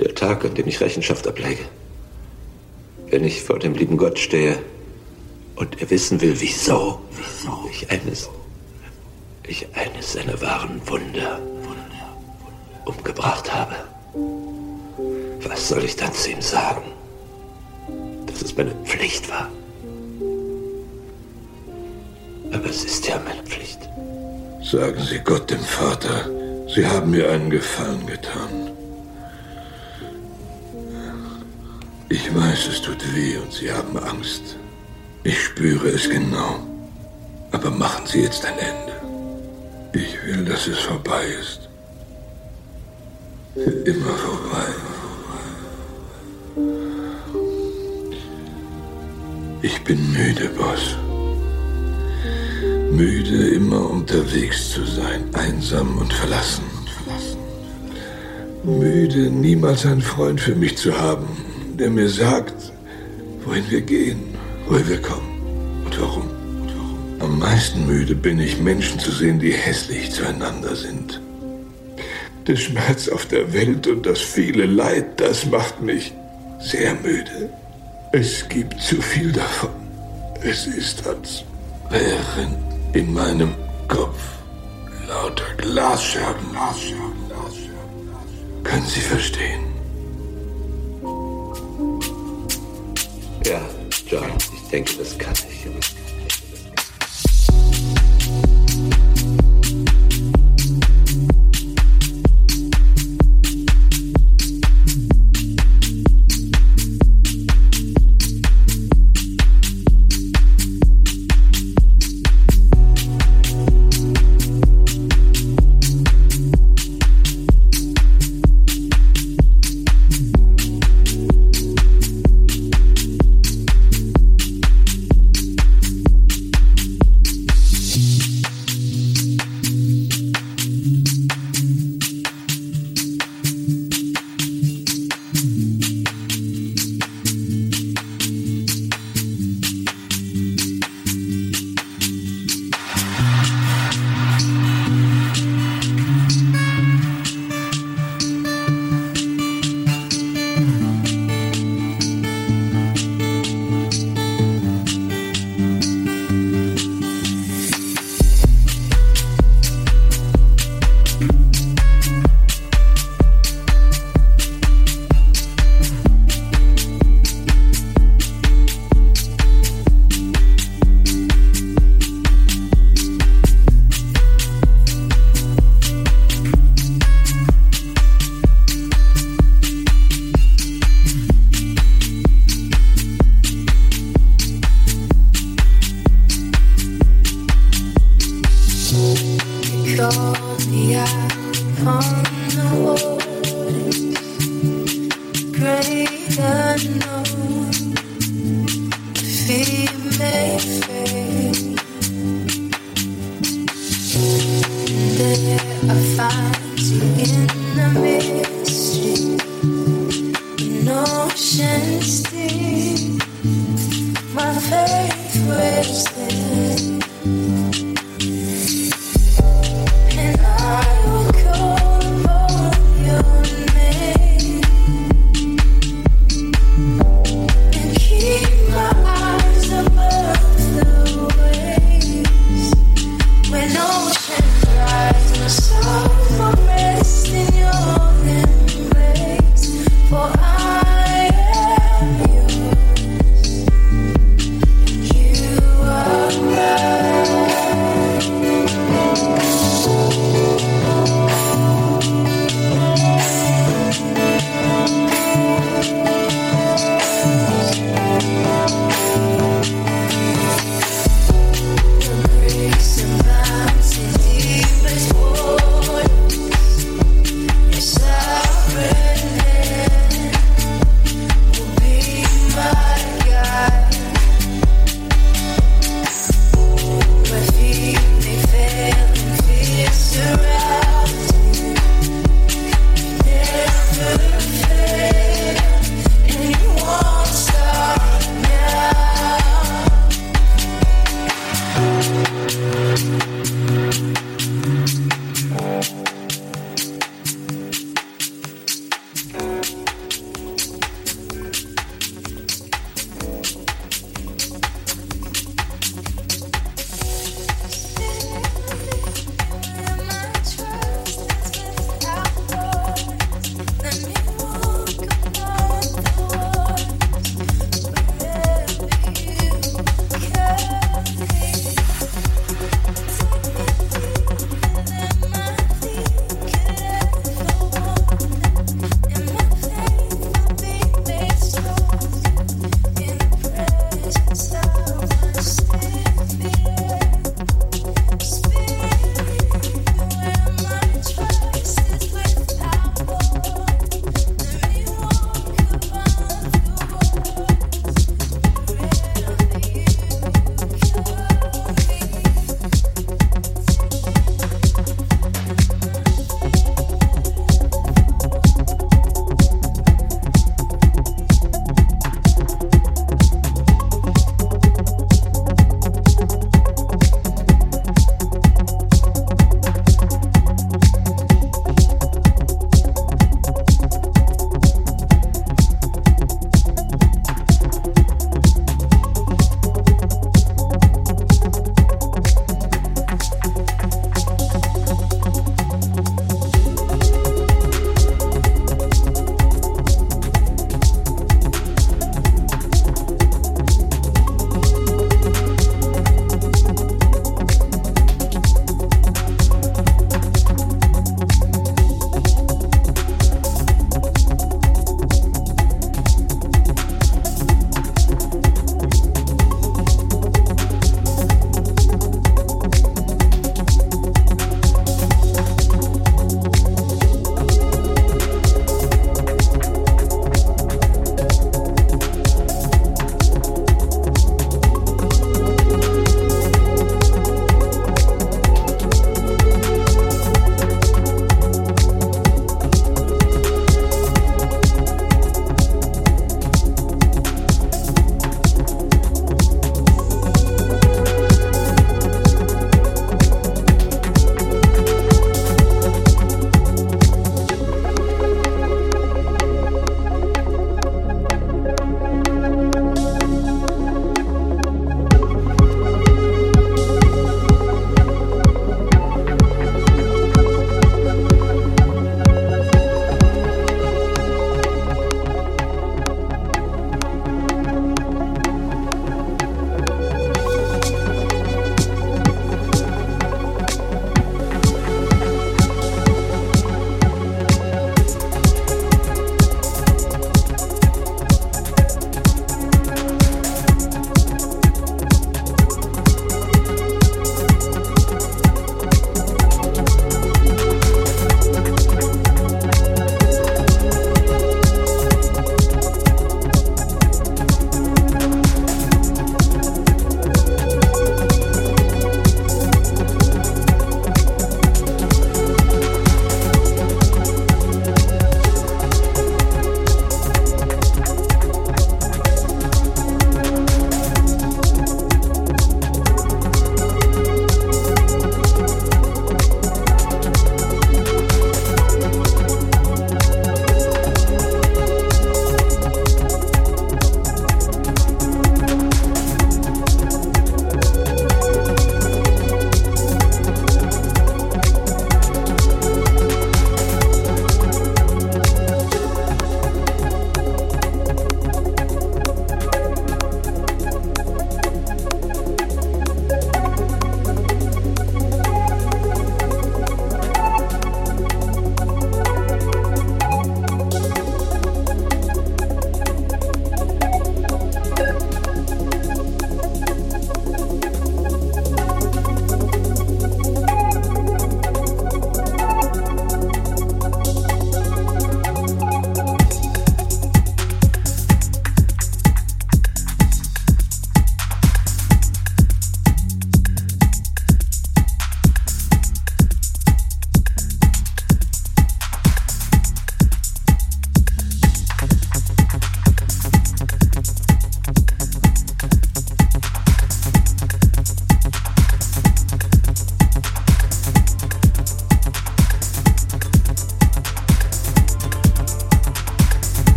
Der Tag, an dem ich Rechenschaft ablege. Wenn ich vor dem lieben Gott stehe und er wissen will, wieso, wieso ich eines, ich eines seiner wahren Wunder umgebracht habe. Was soll ich dann zu ihm sagen? Dass es meine Pflicht war. Aber es ist ja meine Pflicht. Sagen Sie Gott dem Vater, Sie haben mir einen Gefallen getan. Ich weiß, es tut weh und Sie haben Angst. Ich spüre es genau. Aber machen Sie jetzt ein Ende. Ich will, dass es vorbei ist. Für immer vorbei. Ich bin müde, Boss. Müde, immer unterwegs zu sein, einsam und verlassen. Müde, niemals einen Freund für mich zu haben, der mir sagt, wohin wir gehen, woher wir kommen und warum. Am meisten müde bin ich, Menschen zu sehen, die hässlich zueinander sind. Der Schmerz auf der Welt und das viele Leid, das macht mich sehr müde. Es gibt zu viel davon. Es ist, als wären in meinem Kopf lauter Glasscherben. Glasscherben, Glasscherben. Können Sie verstehen? Ja, John, ich denke, das kann ich. When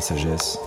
sagesse